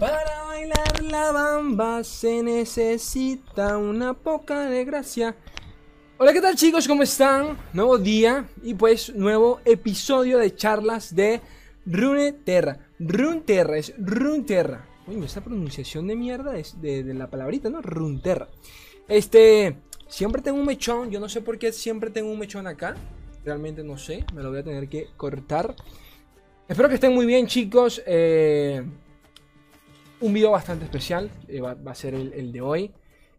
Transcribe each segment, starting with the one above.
Para bailar la bamba se necesita una poca de gracia. Hola, ¿qué tal chicos? ¿Cómo están? Nuevo día y pues nuevo episodio de charlas de Runeterra. Runeterra, es Runeterra. Uy, esa pronunciación de mierda es de, de la palabrita, ¿no? Runeterra. Este, siempre tengo un mechón, yo no sé por qué siempre tengo un mechón acá. Realmente no sé, me lo voy a tener que cortar. Espero que estén muy bien chicos. Eh, un video bastante especial, eh, va, a ser el, de hoy.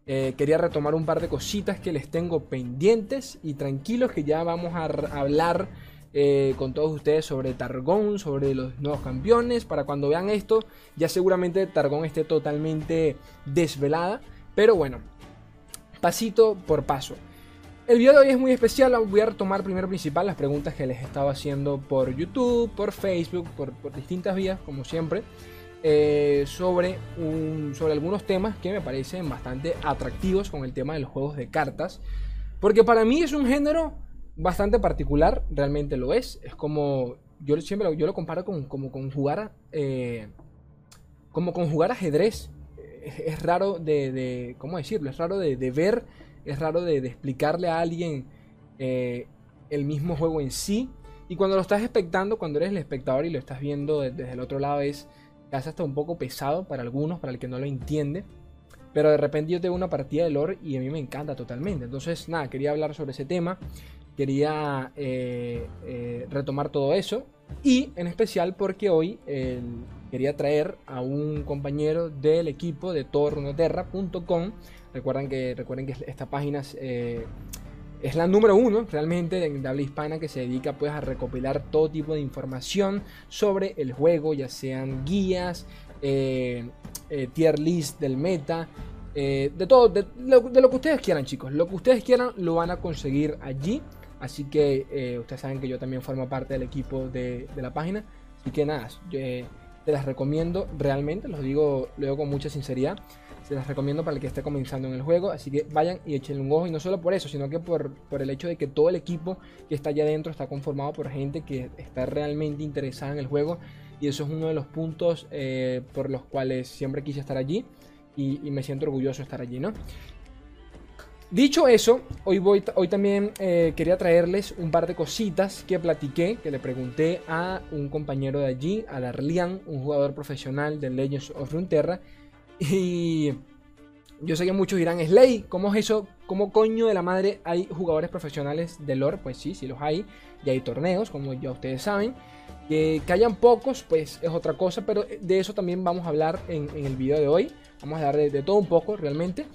Eh, quería retomar un par de cositas que les tengo pendientes y tranquilos que ya vamos a hablar eh, con todos ustedes sobre Targón, sobre los nuevos campeones. Para cuando vean esto, ya seguramente Targón esté totalmente desvelada. Pero bueno, pasito por paso. El video de hoy es muy especial, voy a retomar primero principal las preguntas que les estaba haciendo por YouTube, por Facebook, por distintas vías, como siempre. Eh, sobre, sobre algunos temas que me parecen bastante atractivos con el tema de los juegos de cartas. Porque para mí es un género bastante particular, realmente lo es. Es como, yo siempre lo, yo lo comparo con, como con jugar, eh, como con jugar ajedrez. Es, raro de, ¿cómo decirlo? Es raro de, ver, es raro de, explicarle a alguien eh, el mismo juego en sí. Y cuando lo estás expectando, cuando eres el espectador y lo estás viendo desde el otro lado, es hace hasta un poco pesado para algunos, para el que no lo entiende. Pero de repente yo tengo una partida de lore y a mí me encanta totalmente. Entonces, nada, quería hablar sobre ese tema. Quería eh, eh, retomar todo eso. Y en especial porque hoy quería traer a un compañero del equipo de tornoterra.com. Recuerden que, recuerden que esta página es, eh, es la número uno realmente de habla hispana que se dedica pues a recopilar todo tipo de información sobre el juego, ya sean guías, eh, eh, tier list del meta, eh, de todo, de lo, que ustedes quieran chicos, lo que ustedes quieran lo van a conseguir allí, así que ustedes saben que yo también formo parte del equipo de, la página, así que nada, te las recomiendo realmente, los digo, lo digo con mucha sinceridad. Se las recomiendo para el que esté comenzando en el juego. Así que vayan y échenle un ojo. Y no solo por eso, sino que por, por el hecho de que todo el equipo que está allá adentro está conformado por gente que está realmente interesada en el juego. Y eso es uno de los puntos eh, por los cuales siempre quise estar allí. Y, me siento orgulloso de estar allí, ¿no? Dicho eso, hoy, voy, hoy también eh, quería traerles un par de cositas que platiqué, que le pregunté a un compañero de allí, a Darlian, un jugador profesional de Legends of Runeterra, y yo sé que muchos dirán, Slay, ¿cómo es eso? ¿Cómo coño de la madre hay jugadores profesionales de lore? Pues sí, sí los hay. Y hay torneos, como ya ustedes saben. Que, hayan pocos, pues es otra cosa. Pero de eso también vamos a hablar en, el video de hoy. Vamos a hablar de, todo un poco realmente.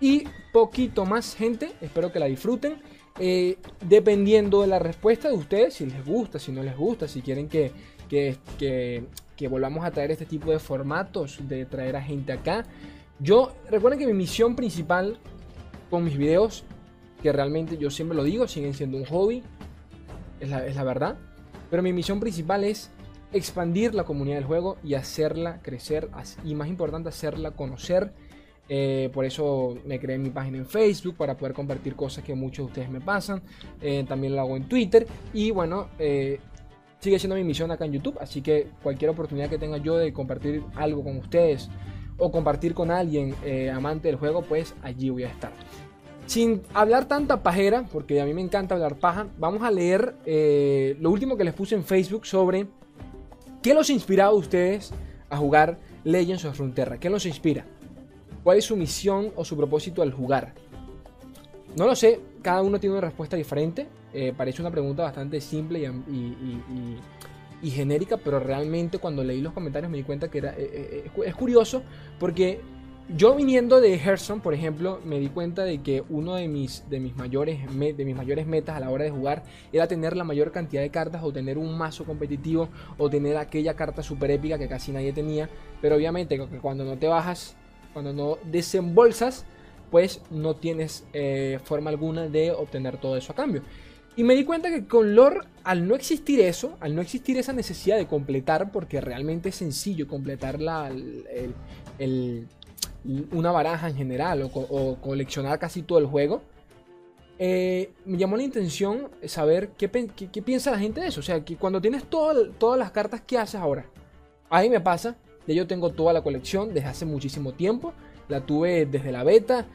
Y poquito más gente. Espero que la disfruten. Eh, dependiendo de la respuesta de ustedes, si les gusta, si no les gusta, si quieren que, que, que volvamos a traer este tipo de formatos, de traer a gente acá. Yo, recuerden que mi misión principal con mis videos, que realmente yo siempre lo digo, siguen siendo un hobby, es la, verdad, pero mi misión principal es expandir la comunidad del juego y hacerla crecer, y más importante, hacerla conocer. Eh, por eso me creé mi página en Facebook para poder compartir cosas que muchos de ustedes me pasan. Eh, también lo hago en Twitter. Y bueno, eh, sigue siendo mi misión acá en YouTube, así que cualquier oportunidad que tenga yo de compartir algo con ustedes o compartir con alguien eh, amante del juego, pues allí voy a estar. Sin hablar tanta pajera, porque a mí me encanta hablar paja, vamos a leer eh, lo último que les puse en Facebook sobre qué los inspirado a ustedes a jugar Legends of Frontera. ¿Qué los inspira? ¿Cuál es su misión o su propósito al jugar? No lo sé, cada uno tiene una respuesta diferente. Eh, parece una pregunta bastante simple y, genérica, pero realmente cuando leí los comentarios me di cuenta que era, eh, eh, es curioso porque yo viniendo de Hearthstone, por ejemplo, me di cuenta de que uno de mis, de mis, mayores, de mis mayores metas a la hora de jugar era tener la mayor cantidad de cartas o tener un mazo competitivo o tener aquella carta super épica que casi nadie tenía. Pero obviamente cuando no te bajas, cuando no desembolsas, pues no tienes forma alguna de obtener todo eso a cambio. Y me di cuenta que con lore, al no existir eso, al no existir esa necesidad de completar, porque realmente es sencillo completar la, una baraja en general o, coleccionar casi todo el juego, eh, me llamó la intención saber qué, piensa la gente de eso. O sea, que cuando tienes todas las cartas, ¿qué haces ahora? Ahí me pasa Ya yo tengo toda la colección desde hace muchísimo tiempo. La tuve desde la beta.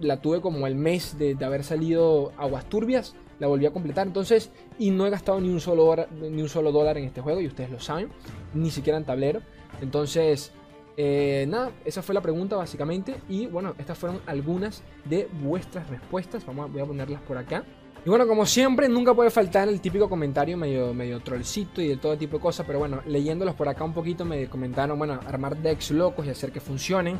La tuve como el mes de, haber salido Aguas Turbias. La volví a completar. Entonces, y no he gastado ni un, solo ni un solo dólar en este juego. Y ustedes lo saben. Ni siquiera en tablero. Entonces, eh, nada, esa fue la pregunta básicamente. Y bueno, estas fueron algunas de vuestras respuestas. Vamos voy a ponerlas por acá. Y bueno, como siempre, nunca puede faltar el típico comentario medio, medio trollcito y de todo tipo de cosas. Pero bueno, leyéndolos por acá un poquito me comentaron, bueno, armar decks locos y hacer que funcionen.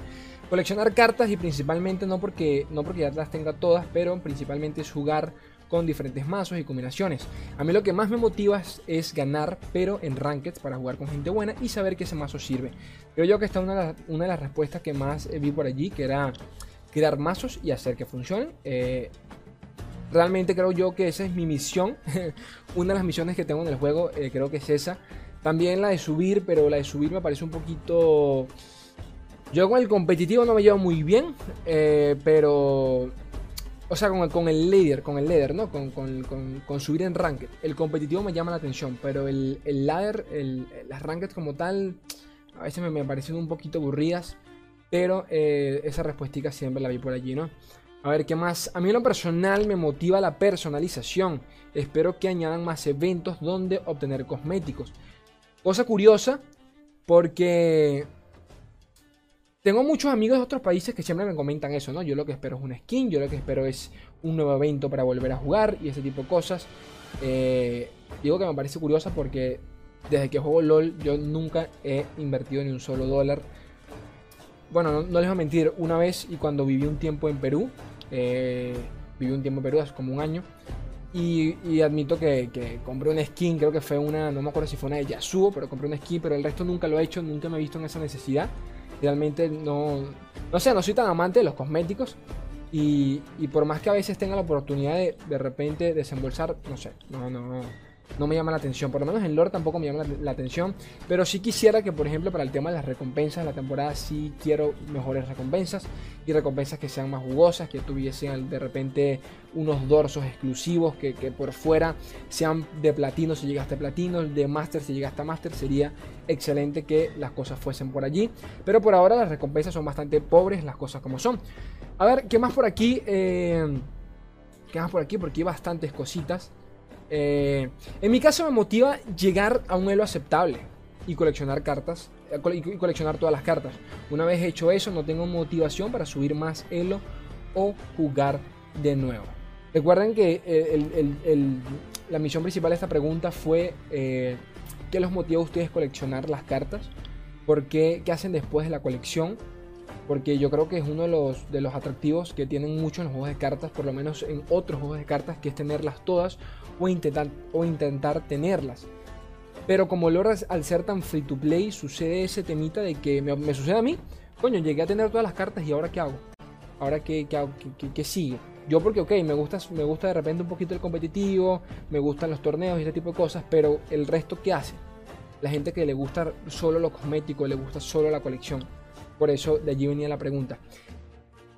Coleccionar cartas y principalmente no porque, no porque ya las tenga todas, pero principalmente es jugar con diferentes mazos y combinaciones. A mí lo que más me motiva es, ganar, pero en rankeds para jugar con gente buena y saber que ese mazo sirve. Creo yo que esta es una de las, respuestas que más vi por allí, que era crear mazos y hacer que funcionen. Eh, realmente creo yo que esa es mi misión. Una de las misiones que tengo en el juego eh, creo que es esa. También la de subir, pero la de subir me parece un poquito... Yo con el competitivo no me llevo muy bien, eh, pero... O sea, con el, con el leader, con el leader, ¿no? Con, con, subir en ranked. El competitivo me llama la atención, pero el, el ladder, el, las ranked como tal, a veces me, me parecen un poquito aburridas. Pero eh, esa respuesta siempre la vi por allí, ¿no? A ver, ¿qué más? A mí en lo personal me motiva la personalización. Espero que añadan más eventos donde obtener cosméticos. Cosa curiosa, porque tengo muchos amigos de otros países que siempre me comentan eso, ¿no? Yo lo que espero es un skin, yo lo que espero es un nuevo evento para volver a jugar y ese tipo de cosas. Eh, digo que me parece curiosa porque desde que juego LOL yo nunca he invertido ni un solo dólar. Bueno, no, les voy a mentir, una vez y cuando viví un tiempo en Perú, eh, viví un tiempo en Perú, hace como un año. Y, admito que, compré una skin, creo que fue una, no me acuerdo si fue una de Yasuo, pero compré una skin, pero el resto nunca lo he hecho, nunca me he visto en esa necesidad. Realmente no, no sé, no soy tan amante de los cosméticos. Y, y por más que a veces tenga la oportunidad de de repente desembolsar, no sé, no, no, no no me llama la atención. Por lo menos en lore tampoco me llama la, atención. Pero sí quisiera que, por ejemplo, para el tema de las recompensas de la temporada, sí quiero mejores recompensas. Y recompensas que sean más jugosas, que tuviesen de repente unos dorsos exclusivos, que, por fuera sean de platino si llegaste a platino, de master si llegaste a master. Sería excelente que las cosas fuesen por allí. Pero por ahora las recompensas son bastante pobres, las cosas como son. A ver, ¿qué más por aquí? Eh, ¿Qué más por aquí? Porque hay bastantes cositas. Eh, en mi caso me motiva llegar a un elo aceptable y coleccionar cartas eh, y coleccionar todas las cartas. Una vez hecho eso, no tengo motivación para subir más elo o jugar de nuevo. Recuerden que eh, la misión principal de esta pregunta fue ¿qué los motiva a ustedes coleccionar las cartas? ¿Por qué? ¿Qué hacen después de la colección? Porque yo creo que es uno de los, de los atractivos que tienen mucho en los juegos de cartas, por lo menos en otros juegos de cartas, que es tenerlas todas o intentar, o intentar tenerlas. Pero como logras al ser tan free to play, sucede ese temita de que me, sucede a mí. Coño, llegué a tener todas las cartas y ahora qué hago? Ahora qué, qué, hago? ¿Qué, sigue? Yo porque, ok, me gusta, me gusta de repente un poquito el competitivo, me gustan los torneos y ese tipo de cosas, pero el resto, ¿qué hace? La gente que le gusta solo lo cosmético, le gusta solo la colección. Por eso de allí venía la pregunta.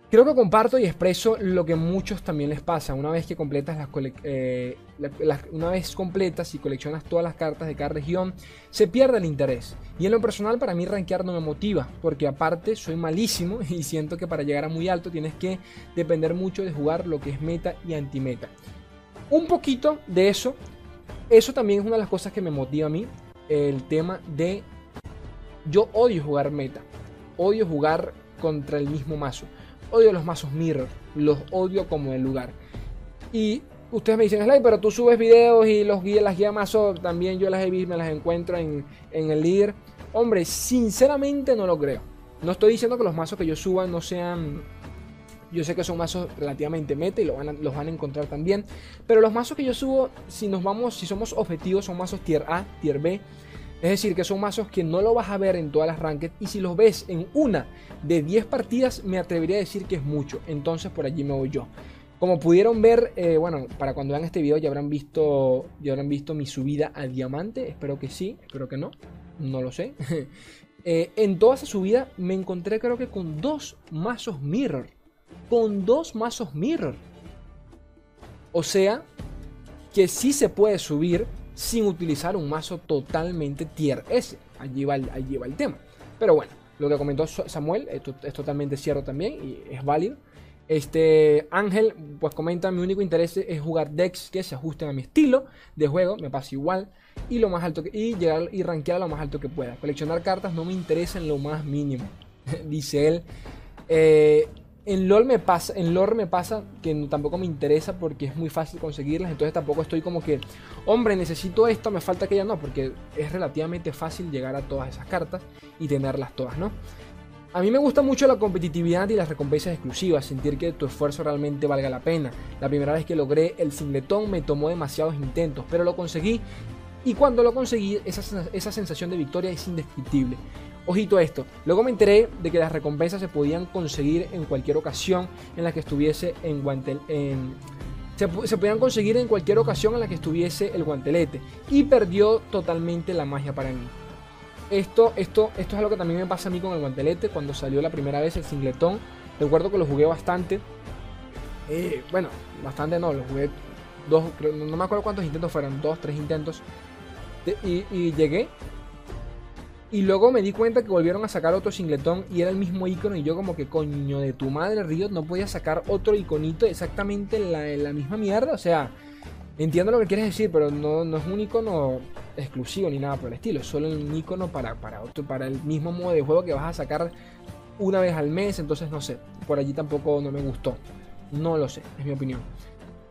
Creo que comparto y expreso lo que muchos también les pasa. Una vez que completas las, eh, una vez completas y coleccionas todas las cartas de cada región, se pierde el interés. Y en lo personal para mí rankear no me motiva, porque aparte soy malísimo y siento que para llegar a muy alto tienes que depender mucho de jugar lo que es meta y antimeta. Un poquito de eso, eso también es una de las cosas que me motiva a mí, el tema de yo odio jugar meta, odio jugar contra el mismo mazo. Odio los mazos mirror, los odio como el lugar. Y ustedes me dicen, Sly, pero tú subes videos y los guías, las guías mazo también yo las he visto, me las encuentro en, el líder. Hombre, sinceramente no lo creo. No estoy diciendo que los mazos que yo suba no sean. Yo sé que son mazos relativamente meta y los van, los van a encontrar también. Pero los mazos que yo subo, si nos vamos, si somos objetivos, son mazos tier A, tier B. Es decir, que son mazos que no lo vas a ver en todas las ranked y si los ves en una de 10 partidas me atrevería a decir que es mucho. Entonces por allí me voy yo. Como pudieron ver, eh, bueno, para cuando vean este video ya habrán visto ya habrán visto mi subida a diamante. Espero que sí, espero que no, no lo sé. Eh, en toda esa subida me encontré creo que con dos mazos mirror. Con dos mazos mirror. O sea, que sí se puede subir sin utilizar un mazo totalmente tier S. Allí va el, allí va el tema. Pero bueno, lo que comentó Samuel es totalmente cierto también y es válido. Este Ángel, pues comenta, mi único interés es jugar decks que se ajusten a mi estilo de juego, me pasa igual, y lo más alto que, y llegar y rankear lo más alto que pueda. Coleccionar cartas no me interesa en lo más mínimo, dice él. Eh, en LOL me pasa, en me pasa que tampoco me interesa porque es muy fácil conseguirlas, entonces tampoco estoy como que, hombre, necesito esto, me falta aquella, no, porque es relativamente fácil llegar a todas esas cartas y tenerlas todas, ¿no? A mí me gusta mucho la competitividad y las recompensas exclusivas, sentir que tu esfuerzo realmente valga la pena. La primera vez que logré el singletón me tomó demasiados intentos, pero lo conseguí y cuando lo conseguí esa, esa sensación de victoria es indescriptible. Ojito a esto. Luego me enteré de que las recompensas se podían conseguir en cualquier ocasión en la que estuviese en guantel. se, podían conseguir en cualquier ocasión en la que estuviese el guantelete. Y perdió totalmente la magia para mí. Esto, esto, esto es algo que también me pasa a mí con el guantelete. Cuando salió la primera vez el singletón. Recuerdo que lo jugué bastante. Eh, bueno, bastante no, lo jugué dos, no me acuerdo cuántos intentos fueron, dos, tres intentos. y llegué y luego me di cuenta que volvieron a sacar otro singletón y era el mismo icono. Y yo, como que coño de tu madre, Riot, no podía sacar otro iconito exactamente la, la misma mierda. O sea, entiendo lo que quieres decir, pero no, no, es un icono exclusivo ni nada por el estilo. Es solo un icono para, para, otro, para el mismo modo de juego que vas a sacar una vez al mes. Entonces, no sé, por allí tampoco no me gustó. No lo sé, es mi opinión.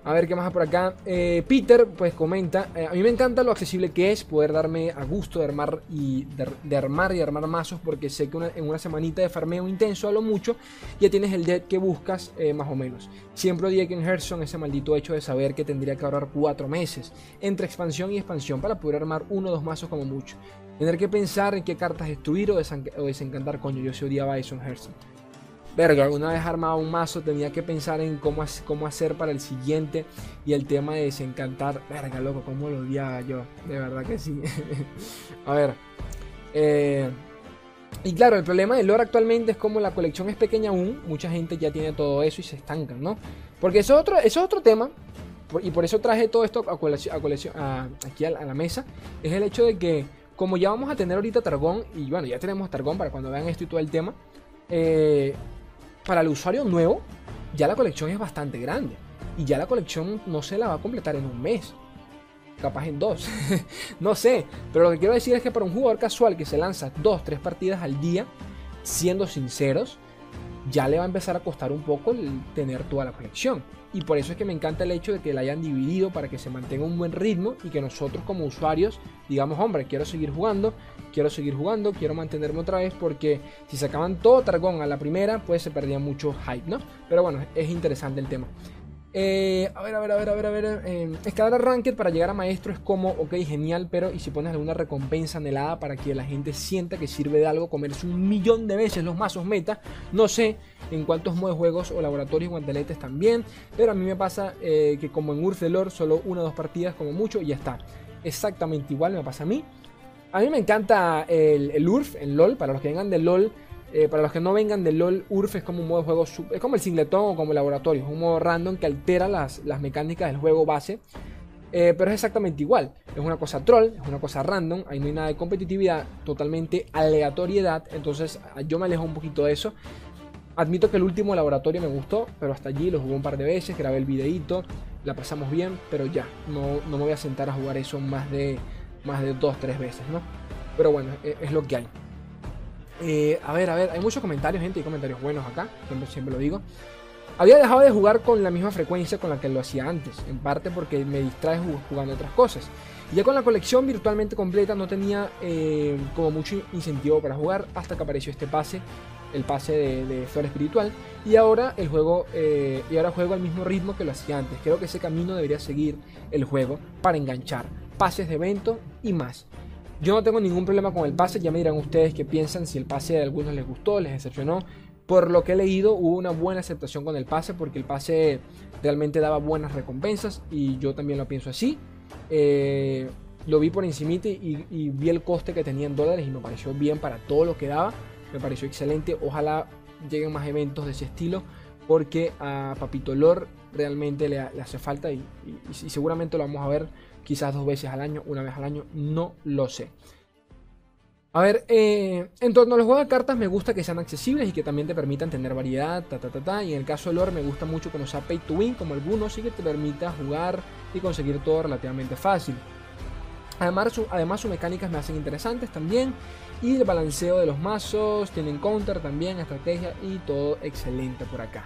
A ver qué más por acá. Eh, Peter, pues comenta. Eh, a mí me encanta lo accesible que es poder darme a gusto de armar y de, armar y armar mazos. Porque sé que en una semanita de farmeo intenso a lo mucho ya tienes el deck que buscas eh, más o menos. Siempre odié que en Hearthstone ese maldito hecho de saber que tendría que ahorrar 4 meses entre expansión y expansión para poder armar uno o dos mazos como mucho. Tener que pensar en qué cartas destruir o, desencantar, coño, yo se odiaba eso en Hearthstone verga, alguna vez armaba un mazo, tenía que pensar en cómo, cómo hacer para el siguiente y el tema de desencantar, verga, loco, cómo lo odiaba yo, de verdad que sí. a ver, eh, y claro, el problema del lore actualmente es como la colección es pequeña aún, mucha gente ya tiene todo eso y se estancan, ¿no? Porque eso es otro, es otro tema, y por eso traje todo esto a colección, a aquí a la, mesa, es el hecho de que como ya vamos a tener ahorita Targón, y bueno, ya tenemos Targón para cuando vean esto y todo el tema, eh, para el usuario nuevo, ya la colección es bastante grande. Y ya la colección no se la va a completar en un mes. Capaz en dos. no sé. Pero lo que quiero decir es que para un jugador casual que se lanza dos, tres partidas al día, siendo sinceros, ya le va a empezar a costar un poco el tener toda la colección. Y por eso es que me encanta el hecho de que la hayan dividido para que se mantenga un buen ritmo y que nosotros como usuarios digamos, hombre, quiero seguir jugando, quiero seguir jugando, quiero mantenerme otra vez porque si sacaban todo Targón a la primera, pues se perdía mucho hype, ¿no? Pero bueno, es interesante el tema. Eh, a ver, a ver, a ver, a ver, a ver. Eh, escalar ranked para llegar a maestro es como, ok, genial, pero ¿y si pones alguna recompensa anhelada para que la gente sienta que sirve de algo comerse un millón de veces los mazos meta? No sé en cuántos modos juegos o laboratorios guanteletes también, pero a mí me pasa eh, que como en Lore, solo una o dos partidas como mucho y ya está. Exactamente igual me pasa a mí. A mí me encanta el, el URF, el LOL, para los que vengan de LOL eh, para los que no vengan de LOL, URF es como un modo de juego, es como el singletón o como el laboratorio, es un modo random que altera las, mecánicas del juego base. Eh, pero es exactamente igual. Es una cosa troll, es una cosa random, ahí no hay nada de competitividad, totalmente aleatoriedad. Entonces yo me alejo un poquito de eso. Admito que el último laboratorio me gustó, pero hasta allí lo jugué un par de veces, grabé el videito, la pasamos bien, pero ya, no, no me voy a sentar a jugar eso más de, más de dos, tres veces, ¿no? Pero bueno, e, es lo que hay. Eh, a ver, a ver, hay muchos comentarios, gente, hay comentarios buenos acá, siempre, siempre lo digo. Había dejado de jugar con la misma frecuencia con la que lo hacía antes, en parte porque me distrae jugando otras cosas. Ya con la colección virtualmente completa no tenía eh, como mucho incentivo para jugar hasta que apareció este pase, el pase de, de Flor Espiritual. Y ahora el juego, eh, y ahora juego al mismo ritmo que lo hacía antes. Creo que ese camino debería seguir el juego para enganchar pases de evento y más. Yo no tengo ningún problema con el pase, ya me dirán ustedes qué piensan, si el pase de algunos les gustó, les decepcionó. Por lo que he leído, hubo una buena aceptación con el pase, porque el pase realmente daba buenas recompensas y yo también lo pienso así. Eh, lo vi por encima y, vi el coste que tenía en dólares y me pareció bien para todo lo que daba. Me pareció excelente. Ojalá lleguen más eventos de ese estilo porque a Papito Lor realmente le, hace falta y, seguramente lo vamos a ver quizás dos veces al año, una vez al año, no lo sé. A ver, eh, en torno a los juegos de cartas me gusta que sean accesibles y que también te permitan tener variedad, ta ta ta ta. Y en el caso de lore me gusta mucho que no sea pay to win como algunos y que te permita jugar y conseguir todo relativamente fácil. Además, además sus mecánicas me hacen interesantes también. Y el balanceo de los mazos, tienen counter también, estrategia y todo excelente por acá.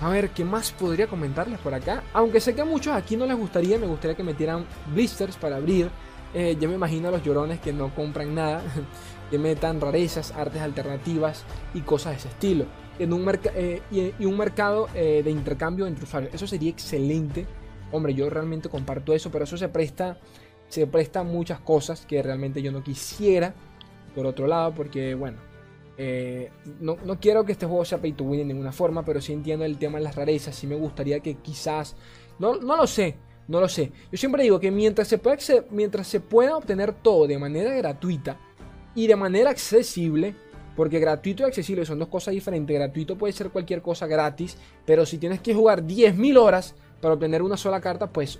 A ver, ¿qué más podría comentarles por acá? Aunque sé que a muchos aquí no les gustaría, me gustaría que metieran blisters para abrir eh, yo me imagino a los llorones que no compran nada, que metan rarezas, artes alternativas y cosas de ese estilo. En un eh, y, un mercado eh, de intercambio entre usuarios. Eso sería excelente. Hombre, yo realmente comparto eso, pero eso se presta, se presta muchas cosas que realmente yo no quisiera. Por otro lado, porque bueno, no, no, quiero que este juego sea pay to win de ninguna forma, pero sí entiendo el tema de las rarezas. Sí me gustaría que quizás, no, no lo sé, no lo sé. Yo siempre digo que mientras se, pueda mientras se pueda obtener todo de manera gratuita y de manera accesible, porque gratuito y accesible son dos cosas diferentes. Gratuito puede ser cualquier cosa gratis, pero si tienes que jugar 10.000 horas para obtener una sola carta, pues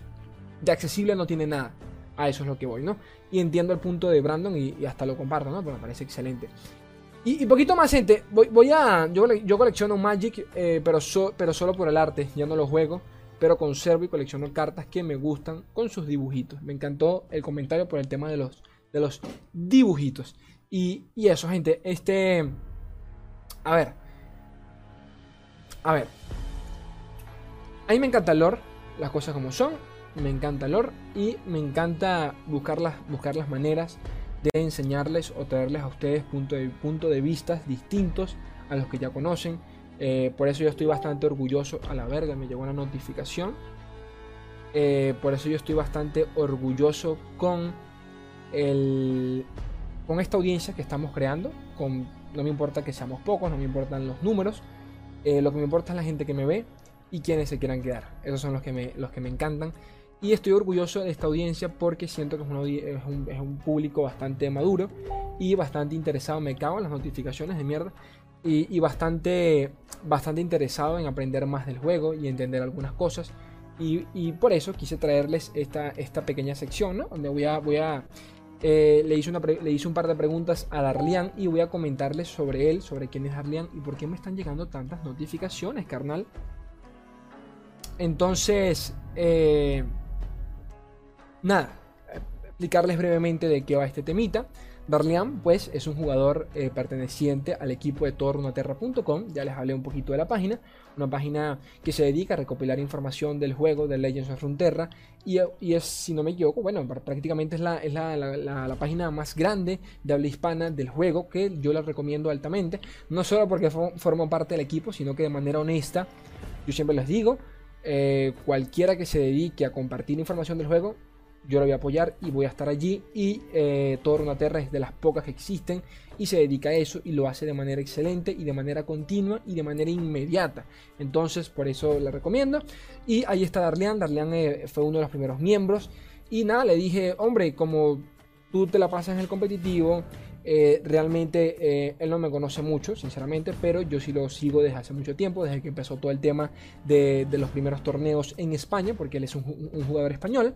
de accesible no tiene nada. A eso es lo que voy, ¿no? Y entiendo el punto de Brandon y, hasta lo comparto, ¿no? Pero me parece excelente. Y, poquito más, gente. Voy, a. Yo, yo colecciono Magic, eh, pero, pero solo por el arte. Ya no lo juego pero conservo y colecciono cartas que me gustan con sus dibujitos. Me encantó el comentario por el tema de los, de los dibujitos. Y, eso, gente. Este. A ver. A ver. A mí me encanta el lore, las cosas como son. Me encanta el lore y me encanta buscar buscar las maneras de enseñarles o traerles a ustedes puntos de, punto de vista distintos a los que ya conocen eh, por eso yo estoy bastante orgulloso. A la verga, me llegó una notificación. Eh, por eso yo estoy bastante orgulloso con el, con esta audiencia que estamos creando. Con, no me importa que seamos pocos, no me importan los números. Eh, lo que me importa es la gente que me ve y quienes se quieran quedar. Esos son los que me, los que me encantan. Y estoy orgulloso de esta audiencia porque siento que es, un, público bastante maduro y bastante interesado. Me cago en las notificaciones de mierda y, bastante, bastante interesado en aprender más del juego y entender algunas cosas. Y, por eso quise traerles esta, esta pequeña sección, ¿no? Donde voy a... Voy a eh, le, hice una le hice un par de preguntas a Darlian y voy a comentarles sobre él, sobre quién es Darlian y por qué me están llegando tantas notificaciones, carnal. Entonces, eh, nada, explicarles brevemente de qué va este temita. Darlian, pues, es un jugador eh, perteneciente al equipo de torrunaterra.com. Ya les hablé un poquito de la página. Una página que se dedica a recopilar información del juego de Legends of Runeterra. Y, es, si no me equivoco, bueno, prácticamente es, la, es la, página más grande de habla hispana del juego. Que yo la recomiendo altamente. No solo porque formo parte del equipo, sino que de manera honesta. Yo siempre les digo. Eh, cualquiera que se dedique a compartir información del juego yo lo voy a apoyar y voy a estar allí. Y eh, es de las pocas que existen y se dedica a eso y lo hace de manera excelente y de manera continua y de manera inmediata. Entonces, por eso le recomiendo. Y ahí está Darlean. Darlean eh, fue uno de los primeros miembros. Y nada, le dije, hombre, como tú te la pasas en el competitivo, eh, realmente eh, él no me conoce mucho, sinceramente, pero yo sí lo sigo desde hace mucho tiempo, desde que empezó todo el tema de, los primeros torneos en España, porque él es un jugador español.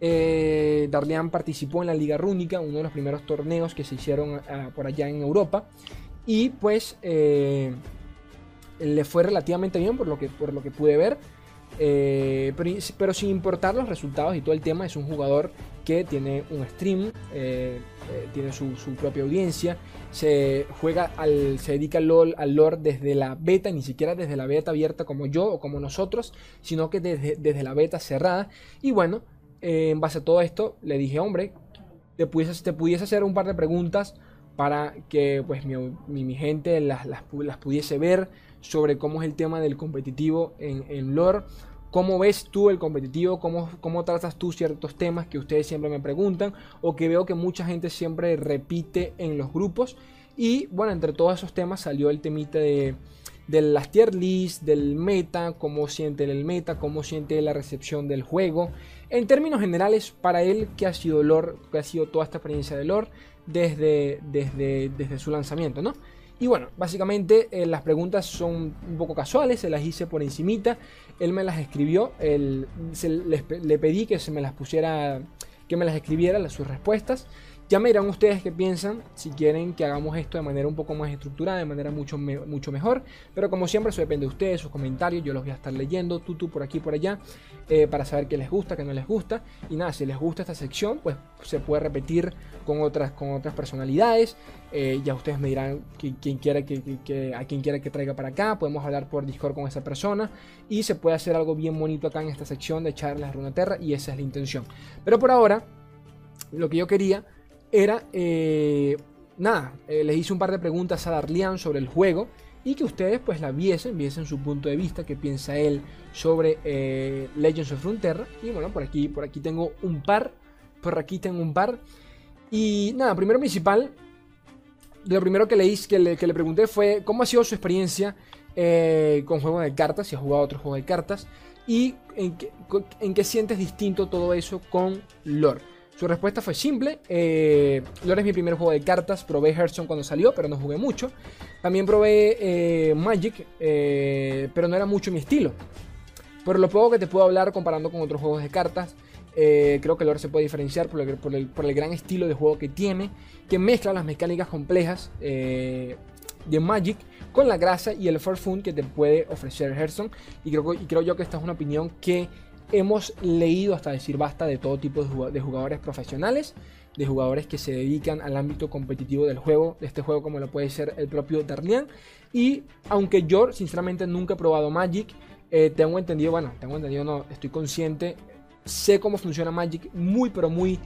Eh, participó en la Liga Rúnica, uno de los primeros torneos que se hicieron ah, por allá en Europa. Y pues eh, le fue relativamente bien por lo que, por lo que pude ver. Eh, pero, sin importar los resultados y todo el tema, es un jugador que tiene un stream, tiene su, propia audiencia, se juega al, se dedica al LOL, al lore desde la beta, ni siquiera desde la beta abierta como yo o como nosotros, sino que desde, desde la beta cerrada. Y bueno, en base a todo esto, le dije, hombre, te pudiese, te pudiese hacer un par de preguntas para que pues mi, gente las, las, pudiese ver sobre cómo es el tema del competitivo en, en lore. ¿Cómo ves tú el competitivo? ¿Cómo, ¿Cómo tratas tú ciertos temas que ustedes siempre me preguntan? O que veo que mucha gente siempre repite en los grupos. Y bueno, entre todos esos temas salió el temita de, de las tier list, del meta, cómo siente el meta, cómo siente la recepción del juego. En términos generales, para él, ¿qué ha sido lore, qué ha sido toda esta experiencia de lore desde, desde, desde su lanzamiento, ¿no? Y bueno, básicamente eh, las preguntas son un poco casuales, se las hice por encimita, él me las escribió, él, le pedí que se me las pusiera, que me las escribiera sus respuestas Ya me dirán ustedes qué piensan, si quieren que hagamos esto de manera un poco más estructurada, de manera mucho, mucho mejor. Pero como siempre, eso depende de ustedes, sus comentarios. Yo los voy a estar leyendo, tú, tú, por aquí, por allá, eh, para saber qué les gusta, qué no les gusta. Y nada, si les gusta esta sección, pues se puede repetir con otras, con otras personalidades. Eh, ya ustedes me dirán que, a quién quiere que traiga para acá. Podemos hablar por Discord con esa persona. Y se puede hacer algo bien bonito acá en esta sección de charlas Runeterra. Y esa es la intención. Pero por ahora, lo que yo quería era, eh, nada, eh, les hice un par de preguntas a Darlian sobre el juego y que ustedes pues la viesen, viesen su punto de vista, qué piensa él sobre eh, Legends of Frontera. Y bueno, por aquí, por aquí tengo un par, por aquí tengo un par. Y nada, primero principal, lo primero que le, que le, que le pregunté fue cómo ha sido su experiencia con juegos de cartas, si ha jugado otros juegos de cartas, y en qué, en qué sientes distinto todo eso con lore. Su respuesta fue simple. Eh, Lore es mi primer juego de cartas. Probé Hearthstone cuando salió, pero no jugué mucho. También probé eh, Magic, eh, pero no era mucho mi estilo. Por lo poco que te puedo hablar comparando con otros juegos de cartas, eh, creo que Lore se puede diferenciar por el, gran estilo de juego que tiene, que mezcla las mecánicas complejas de Magic con la grasa y el Fun que te puede ofrecer Hearthstone. Y creo, y creo yo que esta es una opinión que hemos leído hasta decir basta de todo tipo de jugadores profesionales, de jugadores que se dedican al ámbito competitivo del juego, de este juego como lo puede ser el propio Darlian. Y aunque yo sinceramente nunca he probado Magic, eh, tengo entendido, bueno, tengo entendido, no, estoy consciente, sé cómo funciona Magic muy pero muy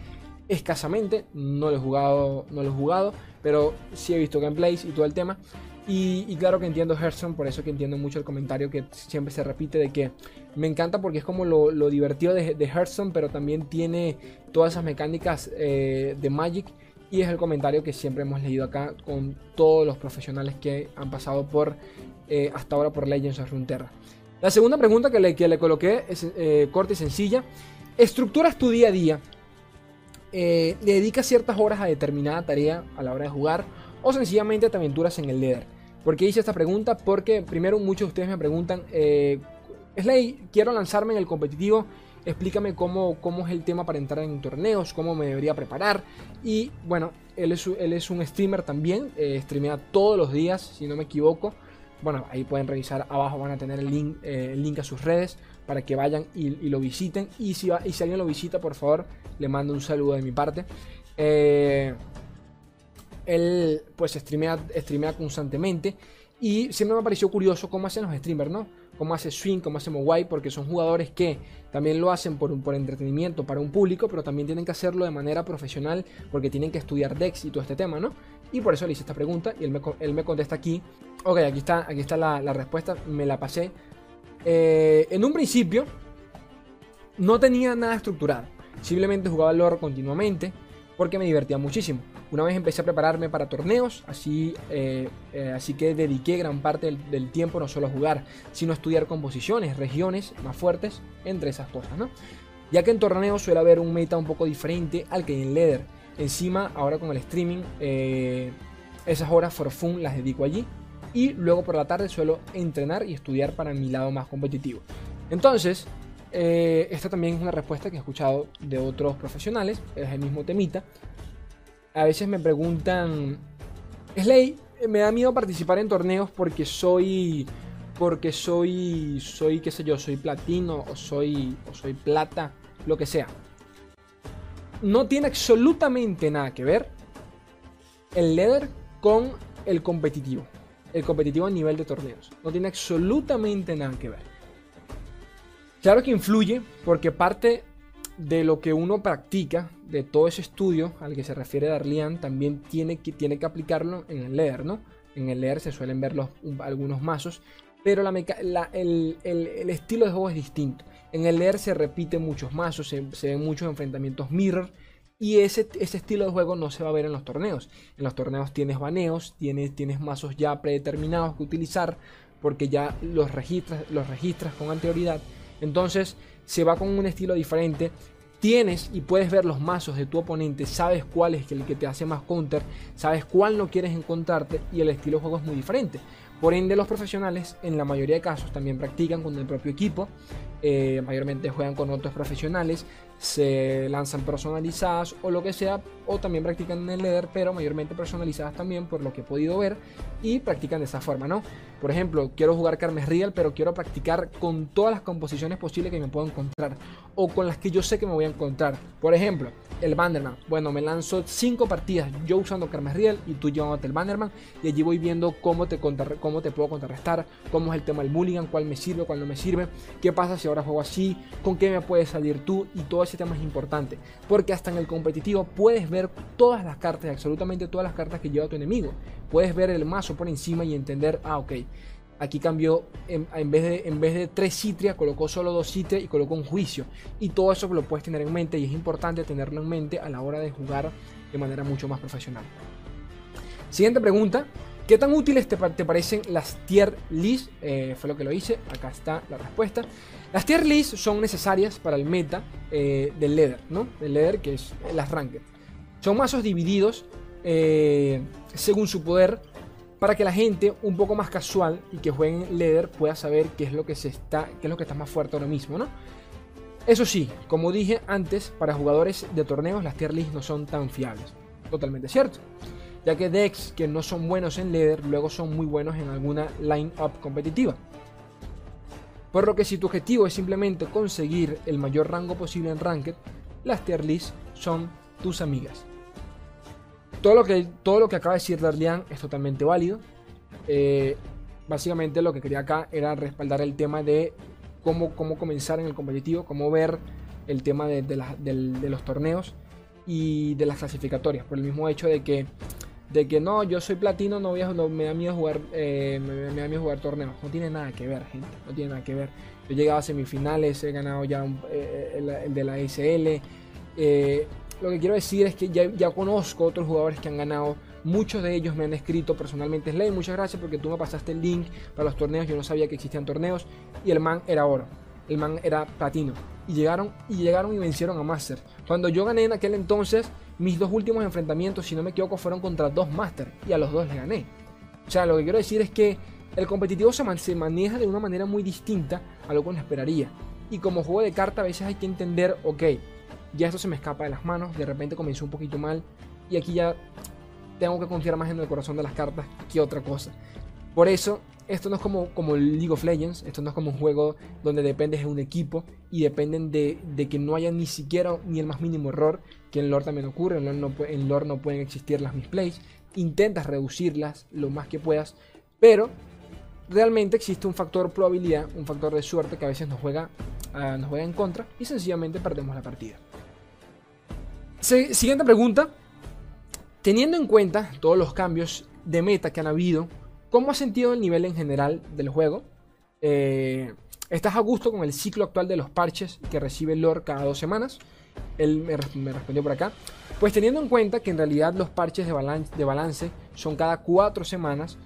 escasamente, no lo he jugado, no lo he jugado, pero sí he visto gameplays y todo el tema. Y, claro que entiendo Hearthstone, por eso que entiendo mucho el comentario que siempre se repite de que me encanta porque es como lo, divertido de, de, pero también tiene todas esas mecánicas eh, de Magic. Y es el comentario que siempre hemos leído acá con todos los profesionales que han pasado por eh, hasta ahora por Legends of Runeterra. La segunda pregunta que le, que le coloqué es eh, corta y sencilla. ¿Estructuras tu día a día? ¿Le dedicas ciertas horas a determinada tarea a la hora de jugar? ¿O sencillamente te aventuras en el líder? ¿Por qué hice esta pregunta? Porque primero muchos de ustedes me preguntan, eh, Slay, quiero lanzarme en el competitivo, explícame cómo, cómo es el tema para entrar en torneos, cómo me debería preparar. Y bueno, él es, él es un streamer también, eh, streamea todos los días, si no me equivoco. Bueno, ahí pueden revisar abajo, van a tener el link, eh, el link a sus redes para que vayan y, lo visiten. Y si, y si alguien lo visita, por favor, le mando un saludo de mi parte. Eh, él pues streamea, streamea constantemente y siempre me pareció curioso cómo hacen los streamers, ¿no? Cómo hace Swing, cómo hace Mogwai, porque son jugadores que también lo hacen por, por entretenimiento para un público, pero también tienen que hacerlo de manera profesional porque tienen que estudiar Dex y todo este tema, ¿no? Y por eso le hice esta pregunta y él me, él me contesta aquí. Ok, aquí está, aquí está la, respuesta, me la pasé. Eh, en un principio no tenía nada estructurado, simplemente jugaba el lore continuamente porque me divertía muchísimo. Una vez empecé a prepararme para torneos, así, eh, eh, así que dediqué gran parte del, tiempo no solo a jugar, sino a estudiar composiciones, regiones más fuertes, entre esas cosas, ¿no? Ya que en torneos suele haber un meta un poco diferente al que hay en Leather. Encima, ahora con el streaming, eh, esas horas for fun las dedico allí. Y luego por la tarde suelo entrenar y estudiar para mi lado más competitivo. Entonces, esta también es una respuesta que he escuchado de otros profesionales, es el mismo temita, a veces me preguntan, Slay, me da miedo participar en torneos porque soy, porque soy, soy, qué sé yo, soy platino o soy, o soy plata, lo que sea. No tiene absolutamente nada que ver el leather con el competitivo. El competitivo a nivel de torneos. No tiene absolutamente nada que ver. Claro que influye porque parte de lo que uno practica, de todo ese estudio al que se refiere Darlian, también tiene que, tiene que aplicarlo en el leer, ¿no? En el leer se suelen ver los, algunos mazos, pero la, el, estilo de juego es distinto. En el leer se repite muchos mazos, se, ven muchos enfrentamientos mirror, y ese, ese, estilo de juego no se va a ver en los torneos. En los torneos tienes baneos, tienes, tienes mazos ya predeterminados que utilizar, porque ya los registras, los registras con anterioridad. Entonces, se va con un estilo diferente. Tienes y puedes ver los mazos de tu oponente, sabes cuál es el que te hace más counter, sabes cuál no quieres encontrarte y el estilo de juego es muy diferente. Por ende, los profesionales en la mayoría de casos también practican con el propio equipo, eh, mayormente juegan con otros profesionales, se lanzan personalizadas o lo que sea, o también practican en el leather, pero mayormente personalizadas también por lo que he podido ver y practican de esa forma, ¿no? Por ejemplo, quiero jugar Carmes Real, pero quiero practicar con todas las composiciones posibles que me puedo encontrar o con las que yo sé que me voy a encontrar. Por ejemplo, el Bannerman. Bueno, me lanzo 5 partidas yo usando Carmes Real y tú llevándote el Bannerman y allí voy viendo cómo te, cómo te puedo contrarrestar, cómo es el tema del Mulligan, cuál me sirve, cuál no me sirve, qué pasa si ahora juego así, con qué me puedes salir tú y todo ese tema es importante. Porque hasta en el competitivo puedes ver todas las cartas, absolutamente todas las cartas que lleva tu enemigo. Puedes ver el mazo por encima y entender, ah, ok, Aquí cambió, en, vez de, en vez de tres citria, colocó solo dos citria y colocó un juicio. Y todo eso lo puedes tener en mente y es importante tenerlo en mente a la hora de jugar de manera mucho más profesional. Siguiente pregunta. ¿Qué tan útiles te, parecen las tier list? Eh, fue lo que lo hice. Acá está la respuesta. Las tier list son necesarias para el meta eh, del leather, ¿no? Del leather que es las ranked. Son mazos divididos eh, según su poder para que la gente un poco más casual y que juegue en Leather pueda saber qué es lo que se está, qué es lo que está más fuerte ahora mismo, ¿no? Eso sí, como dije antes, para jugadores de torneos las tier lists no son tan fiables. Totalmente cierto. Ya que decks que no son buenos en Leather luego son muy buenos en alguna line-up competitiva. Por lo que si tu objetivo es simplemente conseguir el mayor rango posible en Ranked, las tier lists son tus amigas. Todo lo que, todo lo que acaba de decir Darlian es totalmente válido. Eh, básicamente lo que quería acá era respaldar el tema de cómo, cómo comenzar en el competitivo, cómo ver el tema de, los torneos y de las clasificatorias. Por el mismo hecho de que, de que no, yo soy platino, no, voy a, me da miedo jugar, eh, me, da miedo jugar torneos. No tiene nada que ver, gente. No tiene nada que ver. Yo he llegado a semifinales, he ganado ya eh, el, de la ISL. Lo que quiero decir es que ya, conozco otros jugadores que han ganado. Muchos de ellos me han escrito personalmente, Slay, muchas gracias porque tú me pasaste el link para los torneos. Yo no sabía que existían torneos. Y el man era oro. El man era platino. Y llegaron y llegaron y vencieron a Master. Cuando yo gané en aquel entonces, mis dos últimos enfrentamientos, si no me equivoco, fueron contra dos Master. Y a los dos les gané. O sea, lo que quiero decir es que el competitivo se, maneja de una manera muy distinta a lo que uno esperaría. Y como juego de carta a veces hay que entender, ok, ya esto se me escapa de las manos, de repente comenzó un poquito mal y aquí ya tengo que confiar más en el corazón de las cartas que otra cosa. Por eso, esto no es como, como League of Legends, esto no es como un juego donde dependes de un equipo y dependen de, que no haya ni siquiera ni el más mínimo error, que en lore también ocurre, en lore no, pueden existir las misplays, intentas reducirlas lo más que puedas, pero realmente existe un factor probabilidad, un factor de suerte que a veces nos juega, ah, nos juega en contra y sencillamente perdemos la partida. Siguiente pregunta. Teniendo en cuenta todos los cambios de meta que han habido, ¿cómo has sentido el nivel en general del juego? Eh, ¿Estás a gusto con el ciclo actual de los parches que recibe el lore cada dos semanas? Él me, respondió por acá. Pues teniendo en cuenta que en realidad los parches de balance, son cada cuatro semanas,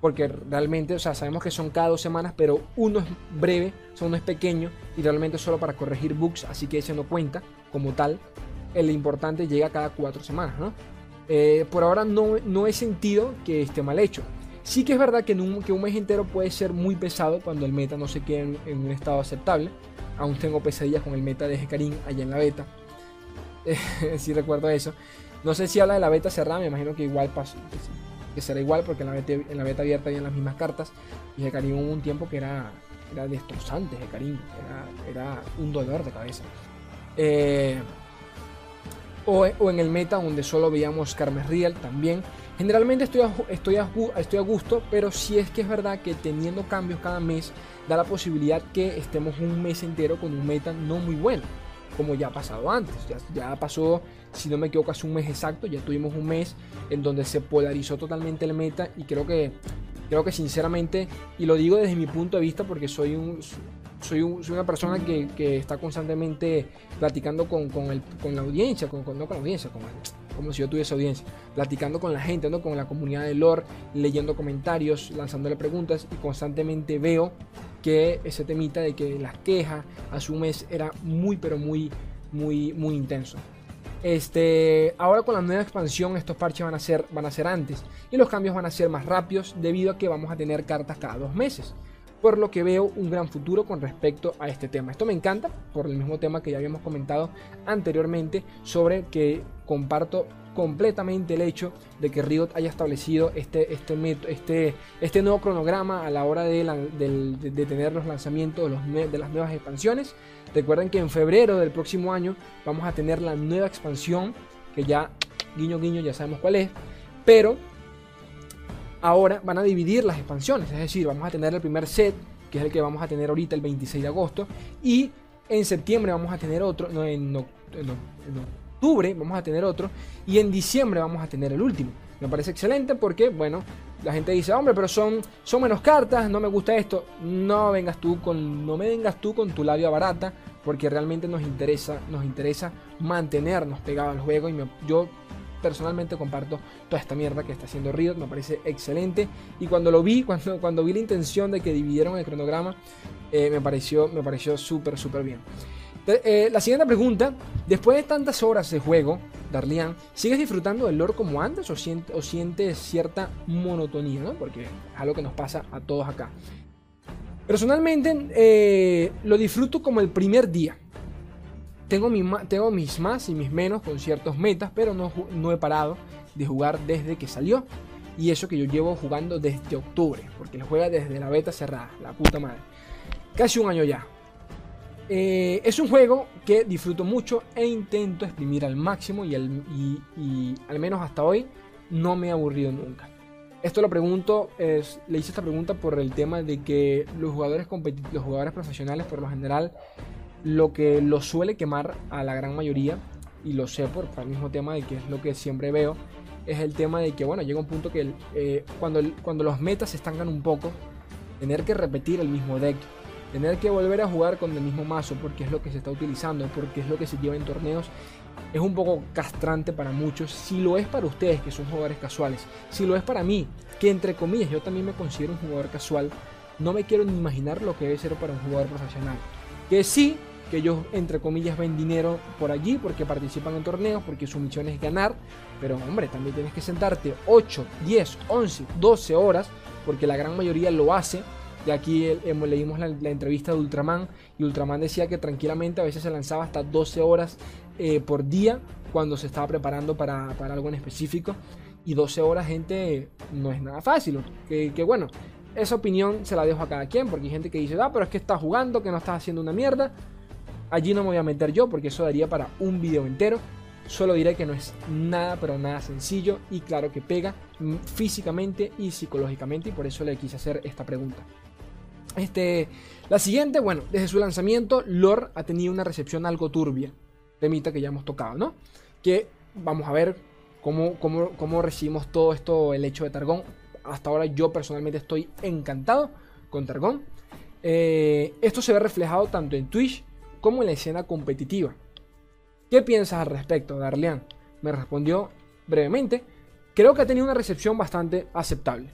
porque realmente, o sea, sabemos que son cada dos semanas, pero uno es breve, uno es pequeño y realmente solo para corregir bugs, así que ese no cuenta como tal el importante llega cada cuatro semanas, ¿no? Eh, por ahora no, no he sentido que esté mal hecho. Sí que es verdad que, un, mes entero puede ser muy pesado cuando el meta no se quede en, un estado aceptable. Aún tengo pesadillas con el meta de Hecarim allá en la beta. Sí recuerdo eso. No sé si habla de la beta cerrada, me imagino que igual pasó, que será igual porque en la beta, en la beta abierta había las mismas cartas. Y Hecarim hubo un tiempo que era, era destrozante, Hecarim. Era, era un dolor de cabeza. Eh, o, en el meta donde solo veíamos Carmes Real también. Generalmente estoy a, estoy, estoy a gusto, pero si es que es verdad que teniendo cambios cada mes da la posibilidad que estemos un mes entero con un meta no muy bueno, como ya ha pasado antes. Ya, pasó, si no me equivoco, hace un mes exacto, ya tuvimos un mes en donde se polarizó totalmente el meta y creo que creo que sinceramente, y lo digo desde mi punto de vista porque soy un, soy, una persona que, está constantemente platicando con, la audiencia, con, no con la audiencia, como si yo tuviese audiencia, platicando con la gente, ¿no? con la comunidad de lore, leyendo comentarios, lanzándole preguntas y constantemente veo que ese temita de que las quejas a su mes era muy pero muy muy muy intenso. Este, ahora con la nueva expansión estos parches van a, ser, van a ser antes y los cambios van a ser más rápidos debido a que vamos a tener cartas cada dos meses. Por lo que veo un gran futuro con respecto a este tema. Esto me encanta por el mismo tema que ya habíamos comentado anteriormente sobre que comparto completamente el hecho de que Riot haya establecido este, este, este, este nuevo cronograma a la hora de, de, tener los lanzamientos de, las nuevas expansiones. Recuerden que en febrero del próximo año vamos a tener la nueva expansión, que ya, guiño guiño, ya sabemos cuál es, pero ahora van a dividir las expansiones, es decir, vamos a tener el primer set, que es el que vamos a tener ahorita el 26 de agosto, y en septiembre vamos a tener otro, no, en, octubre vamos a tener otro y en diciembre vamos a tener el último. Me parece excelente porque, bueno, la gente dice, hombre, pero son, son menos cartas, no me gusta esto. No vengas tú con, no me vengas tú con tu labia barata, porque realmente nos interesa, nos interesa mantenernos pegados al juego. Y yo personalmente comparto toda esta mierda que está haciendo Riot, me parece excelente. Y cuando lo vi, cuando, cuando vi la intención de que dividieron el cronograma, eh, me pareció, me pareció súper, súper bien. Eh, la siguiente pregunta, después de tantas horas de juego, Darlian, ¿sigues disfrutando del lore como antes o, sientes cierta monotonía? Porque es algo que nos pasa a todos acá. Personalmente eh, lo disfruto como el primer día. Tengo, tengo, mis más y mis menos con ciertos metas, pero no, no he parado de jugar desde que salió. Y eso que yo llevo jugando desde octubre, porque lo juega desde la beta cerrada, la puta madre. Casi un año ya. Eh, es un juego que disfruto mucho e intento exprimir al máximo y, al menos hasta hoy no me he aburrido nunca. Esto lo pregunto, le hice esta pregunta por el tema de que los jugadores, los jugadores profesionales por lo general lo que los suele quemar a la gran mayoría, y lo sé por, el mismo tema de que es lo que siempre veo, es el tema de que bueno, llega un punto que eh, cuando, cuando los metas se estancan un poco, tener que repetir el mismo deck Tener que volver a jugar con el mismo mazo porque es lo que se está utilizando, porque es lo que se lleva en torneos, es un poco castrante para muchos. Si lo es para ustedes, que son jugadores casuales, si lo es para mí, que entre comillas yo también me considero un jugador casual, no me quiero ni imaginar lo que debe ser para un jugador profesional. Que sí, que ellos entre comillas ven dinero por allí porque participan en torneos, porque su misión es ganar, pero hombre, también tienes que sentarte 8, 10, 11, 12 horas, porque la gran mayoría lo hace de aquí leímos la, entrevista de Ultraman y Ultraman decía que tranquilamente a veces se lanzaba hasta 12 horas eh, por día cuando se estaba preparando para, algo en específico. Y 12 horas, gente, no es nada fácil. Que, bueno, esa opinión se la dejo a cada quien, porque hay gente que dice, ah, pero es que estás jugando, que no estás haciendo una mierda. Allí no me voy a meter yo, porque eso daría para un video entero. Solo diré que no es nada, pero nada sencillo y claro que pega físicamente y psicológicamente y por eso le quise hacer esta pregunta. Este, la siguiente, bueno, desde su lanzamiento, Lore ha tenido una recepción algo turbia. Temita que ya hemos tocado, ¿no? Que vamos a ver cómo, cómo, recibimos todo esto, el hecho de Targón. Hasta ahora yo personalmente estoy encantado con Targón. Eh, esto se ve reflejado tanto en Twitch como en la escena competitiva. ¿Qué piensas al respecto, Darlian? Me respondió brevemente. Creo que ha tenido una recepción bastante aceptable.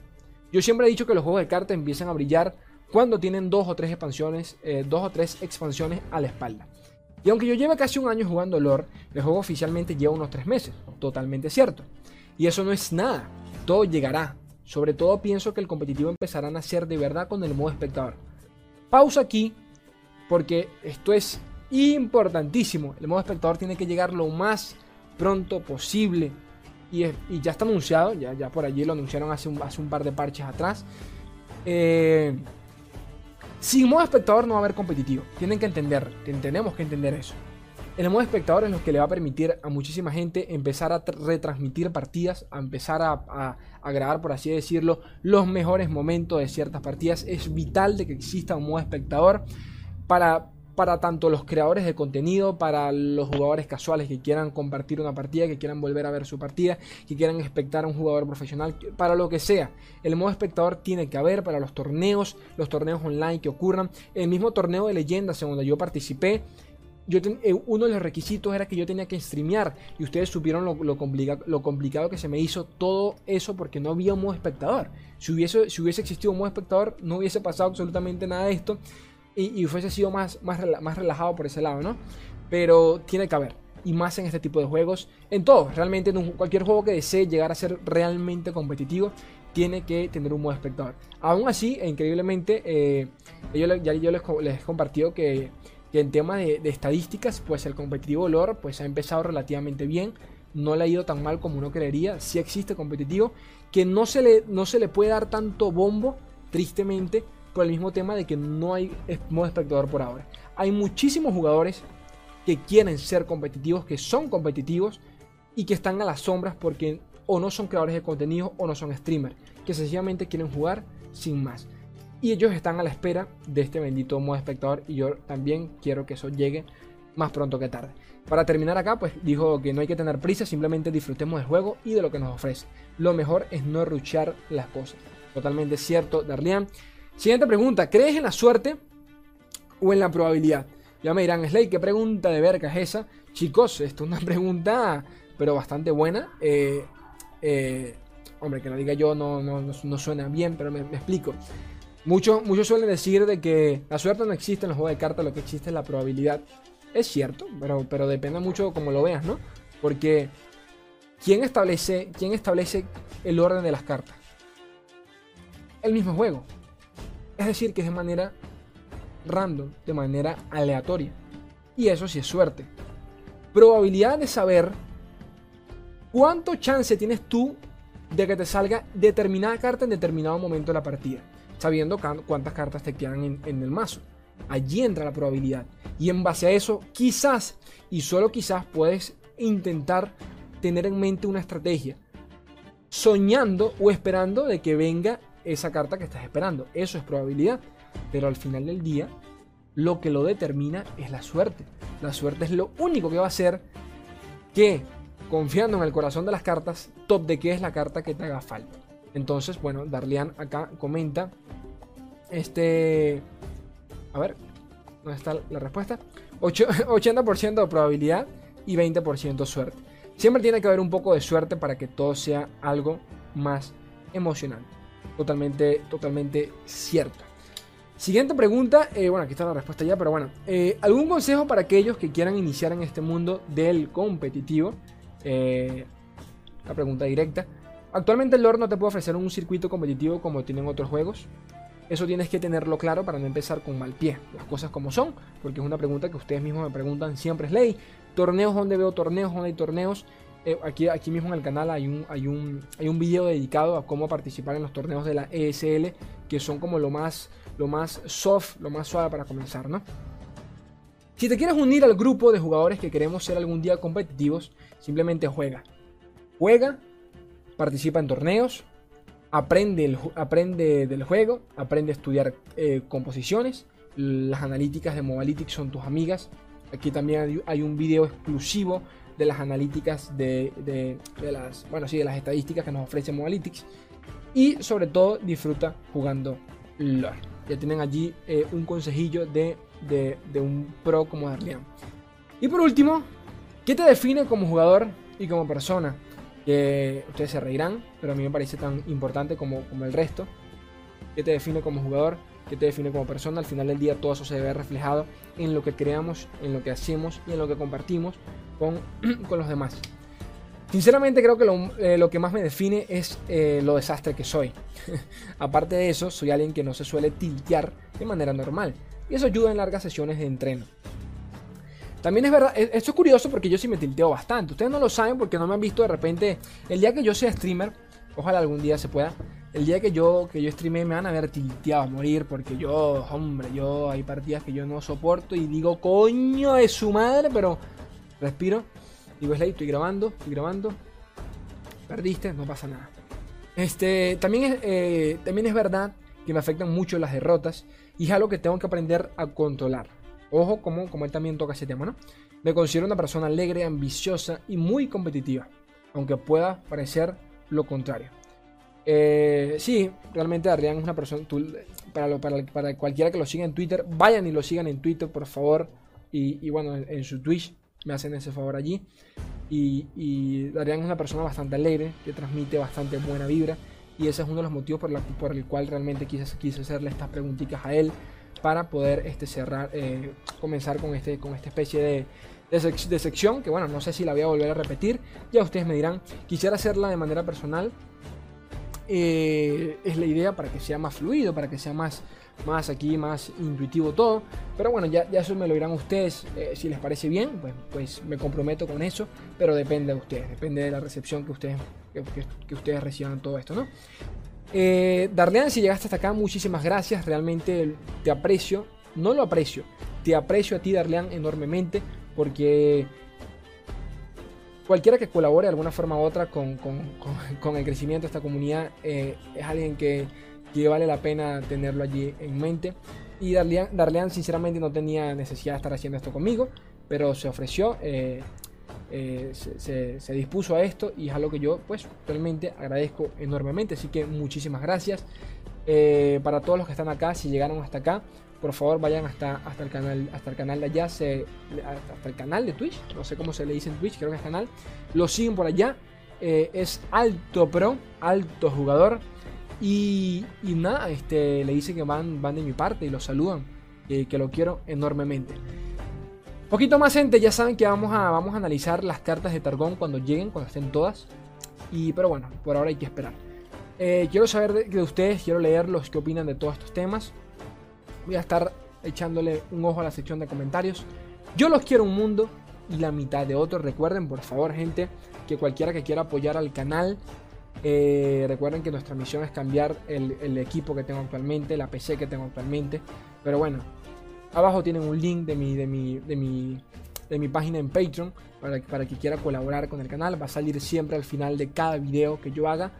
Yo siempre he dicho que los juegos de cartas empiezan a brillar cuando tienen dos o tres expansiones, eh, dos o tres expansiones a la espalda. Y aunque yo lleve casi un año jugando lore, el juego oficialmente lleva unos tres meses, totalmente cierto. Y eso no es nada, todo llegará. Sobre todo pienso que el competitivo empezará a nacer de verdad con el modo espectador. Pausa aquí, porque esto es importantísimo. El modo espectador tiene que llegar lo más pronto posible. Y, ya está anunciado, ya, ya por allí lo anunciaron hace un, hace un par de parches atrás. Eh, sin modo espectador no va a haber competitivo. Tienen que entender, tenemos que entender eso. El modo espectador es lo que le va a permitir a muchísima gente empezar a retransmitir partidas, a empezar a, a, grabar, por así decirlo, los mejores momentos de ciertas partidas. Es vital de que exista un modo espectador para para tanto los creadores de contenido, para los jugadores casuales que quieran compartir una partida, que quieran volver a ver su partida, que quieran espectar a un jugador profesional, para lo que sea. El modo espectador tiene que haber para los torneos, los torneos online que ocurran. El mismo torneo de leyendas en donde yo participé, yo eh, uno de los requisitos era que yo tenía que streamear y ustedes supieron lo, lo, lo, complicado que se me hizo todo eso porque no había un modo espectador. Si hubiese, si hubiese existido un modo espectador no hubiese pasado absolutamente nada de esto y, y fuese sido más, más, más relajado por ese lado, ¿no? Pero tiene que haber. y más en este tipo de juegos. En todo, realmente en cualquier juego que desee llegar a ser realmente competitivo, tiene que tener un modo espectador. Aún así, e increíblemente, eh, yo, ya yo les, les, he compartido que, en tema de, estadísticas, pues el competitivo lore pues, ha empezado relativamente bien. No le ha ido tan mal como uno creería. Sí existe competitivo. Que no se le, no se le puede dar tanto bombo, tristemente, por el mismo tema de que no hay modo espectador por ahora. Hay muchísimos jugadores que quieren ser competitivos, que son competitivos y que están a las sombras porque o no son creadores de contenido o no son streamers, que sencillamente quieren jugar sin más. Y ellos están a la espera de este bendito modo espectador y yo también quiero que eso llegue más pronto que tarde. Para terminar acá, pues dijo que no hay que tener prisa, simplemente disfrutemos del juego y de lo que nos ofrece. Lo mejor es no ruchar las cosas. Totalmente cierto, Darlian. Siguiente pregunta, ¿crees en la suerte o en la probabilidad? Ya me dirán, Slay, ¿qué pregunta de verga es esa? Chicos, esto es una pregunta, pero bastante buena. Eh, eh, hombre, que lo diga yo no, no, suena bien, pero me, explico. Muchos, muchos suelen decir de que la suerte no existe en los juegos de cartas, lo que existe es la probabilidad. Es cierto, pero, pero depende mucho como lo veas, ¿no? Porque ¿quién establece, ¿quién establece el orden de las cartas? El mismo juego. Es decir, que es de manera random, de manera aleatoria. Y eso sí es suerte. Probabilidad de saber cuánto chance tienes tú de que te salga determinada carta en determinado momento de la partida, sabiendo cuántas cartas te quedan en, el mazo. Allí entra la probabilidad. Y en base a eso, quizás, y solo quizás, puedes intentar tener en mente una estrategia. Soñando o esperando de que venga esa carta que estás esperando. Eso es probabilidad. Pero al final del día, lo que lo determina es la suerte. La suerte es lo único que va a hacer que, confiando en el corazón de las cartas, top de qué es la carta que te haga falta. Entonces, bueno, Darlian acá comenta. Este. A ver, ¿dónde está la respuesta? 80% de probabilidad y 20% suerte. Siempre tiene que haber un poco de suerte para que todo sea algo más emocionante. Totalmente, totalmente cierto. Siguiente pregunta, eh, bueno, aquí está la respuesta ya, pero bueno, eh, ¿algún consejo para aquellos que quieran iniciar en este mundo del competitivo? Eh, la pregunta directa. Actualmente el lore no te puede ofrecer un circuito competitivo como tienen otros juegos. Eso tienes que tenerlo claro para no empezar con mal pie, las cosas como son, porque es una pregunta que ustedes mismos me preguntan siempre es ley. Torneos donde veo torneos, donde hay torneos. aquí, aquí mismo en el canal hay un, hay, un, hay un video dedicado a cómo participar en los torneos de la ESL, que son como lo más lo más soft, lo más suave para comenzar, ¿no? Si te quieres unir al grupo de jugadores que queremos ser algún día competitivos, simplemente juega. Juega, participa en torneos, aprende, aprende del juego, aprende a estudiar eh, composiciones. Las analíticas de Mobalytics son tus amigas. Aquí también hay, un video exclusivo de las analíticas de, de, las, bueno, sí, de las estadísticas que nos ofrece Mobalytics. Y sobre todo disfruta jugando LOL. Ya tienen allí eh, un consejillo de, un pro como Darlian. Y por último, ¿qué te define como jugador y como persona? Que ustedes se reirán, pero a mí me parece tan importante como, como el resto. ¿Qué te define como jugador? ¿Qué te define como persona? Al final del día todo eso se ve reflejado en lo que creamos, en lo que hacemos y en lo que compartimos con, con los demás. Sinceramente creo que eh, lo, que más me define es eh, lo desastre que soy. Aparte de eso, soy alguien que no se suele tiltear de manera normal. Y eso ayuda en largas sesiones de entreno. También es verdad, e, esto es curioso porque yo sí me tilteo bastante. Ustedes no lo saben porque no me han visto de repente. El día que yo sea streamer, ojalá algún día se pueda. El día que yo, que yo streame me van a ver tilteado a morir porque yo, hombre, yo hay partidas que yo no soporto y digo, coño de su madre, pero respiro Digo, Slay, estoy grabando, estoy grabando. Perdiste, no pasa nada. Este, también es, eh, también es verdad que me afectan mucho las derrotas y es algo que tengo que aprender a controlar. Ojo, como, como él también toca ese tema, ¿no? Me considero una persona alegre, ambiciosa y muy competitiva, aunque pueda parecer lo contrario. Eh, sí, realmente Adrián es una persona. para, para, para, cualquiera que lo siga en Twitter, vayan y lo sigan en Twitter, por favor. Y, bueno, en su Twitch me hacen ese favor allí. Y, y es una persona bastante alegre, que transmite bastante buena vibra. Y ese es uno de los motivos por, la, por el cual realmente quise, quise hacerle estas preguntitas a él para poder este, cerrar, eh, comenzar con, este, con esta especie de, sección, que bueno, no sé si la voy a volver a repetir, ya ustedes me dirán, quisiera hacerla de manera personal, eh, es la idea para que sea más fluido, para que sea más, aquí, más intuitivo todo, pero bueno, ya, ya eso me lo dirán ustedes, eh, si les parece bien, pues, pues me comprometo con eso, pero depende de ustedes, depende de la recepción que ustedes, que, ustedes reciban todo esto, ¿no? Eh, Darlean, si llegaste hasta acá, muchísimas gracias. Realmente te aprecio. No lo aprecio. Te aprecio a ti, Darlean, enormemente porque cualquiera que colabore de alguna forma u otra con, el crecimiento de esta comunidad eh, es alguien que, vale la pena tenerlo allí en mente. Y Darlean, sinceramente no tenía necesidad de estar haciendo esto conmigo, pero se ofreció, eh, eh, se, dispuso a esto y es algo que yo pues realmente agradezco enormemente. Así que muchísimas gracias. para todos los que están acá, si llegaron hasta acá, por favor vayan hasta, hasta el canal hasta el canal de allá. Hasta el canal de Twitch no sé cómo se le dice en Twitch creo que es canal. Lo siguen por allá. Eh, es alto pro alto jugador. Y, nada este le dice que van van de mi parte y lo saludan que lo quiero enormemente poquito más gente ya saben que vamos a vamos a analizar las cartas de Targón cuando lleguen cuando estén todas y pero bueno por ahora hay que esperar eh, quiero saber de, de ustedes quiero leer los que opinan de todos estos temas Voy a estar echándole un ojo a la sección de comentarios. Yo los quiero un mundo y la mitad de otros. Recuerden, por favor, gente, que cualquiera que quiera apoyar al canal, eh, recuerden que nuestra misión es cambiar el, equipo que tengo actualmente, la PC que tengo actualmente. Pero bueno, abajo tienen un link de mi, de mi, de mi, de mi página en Patreon para, para que quiera colaborar con el canal. Va a salir siempre al final de cada video que yo haga.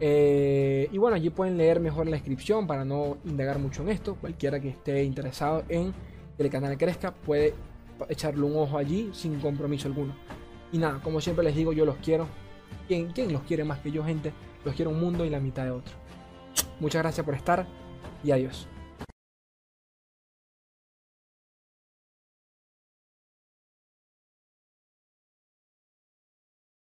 Eh, y bueno, allí pueden leer mejor la descripción para no indagar mucho en esto. Cualquiera que esté interesado en que el canal crezca puede echarle un ojo allí sin compromiso alguno. Y nada, como siempre les digo, yo los quiero. ¿Quién, quién los quiere más que yo, gente? Los quiero un mundo y la mitad de otro. Muchas gracias por estar y adiós.